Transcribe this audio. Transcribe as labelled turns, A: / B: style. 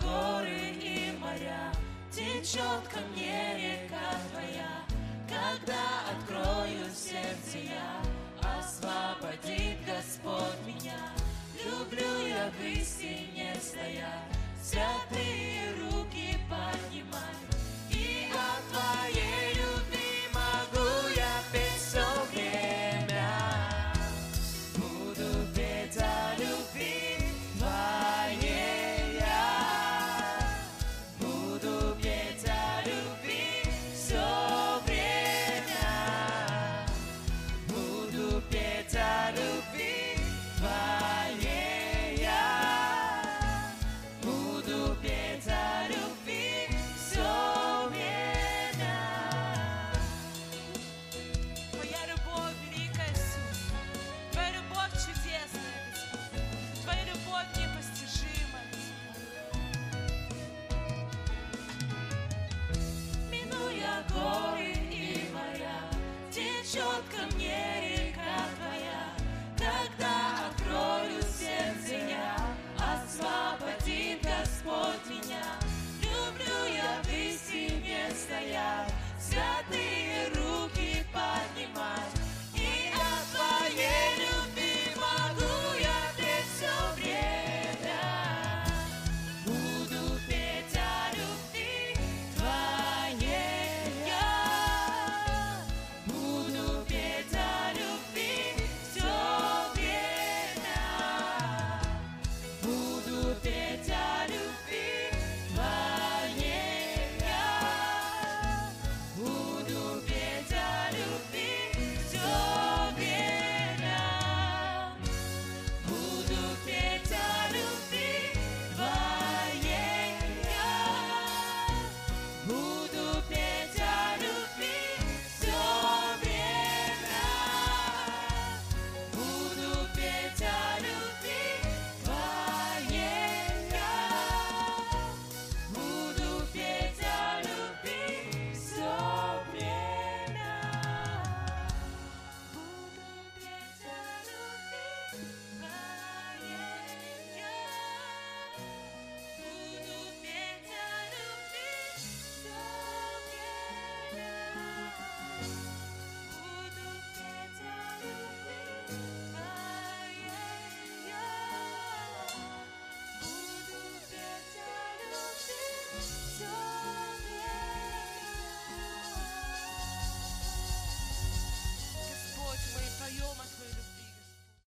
A: горы и моря, Течет ко мне река твоя, Когда открою сердце я, Освободит Господь меня. Люблю я в истине стоять, Святые руки.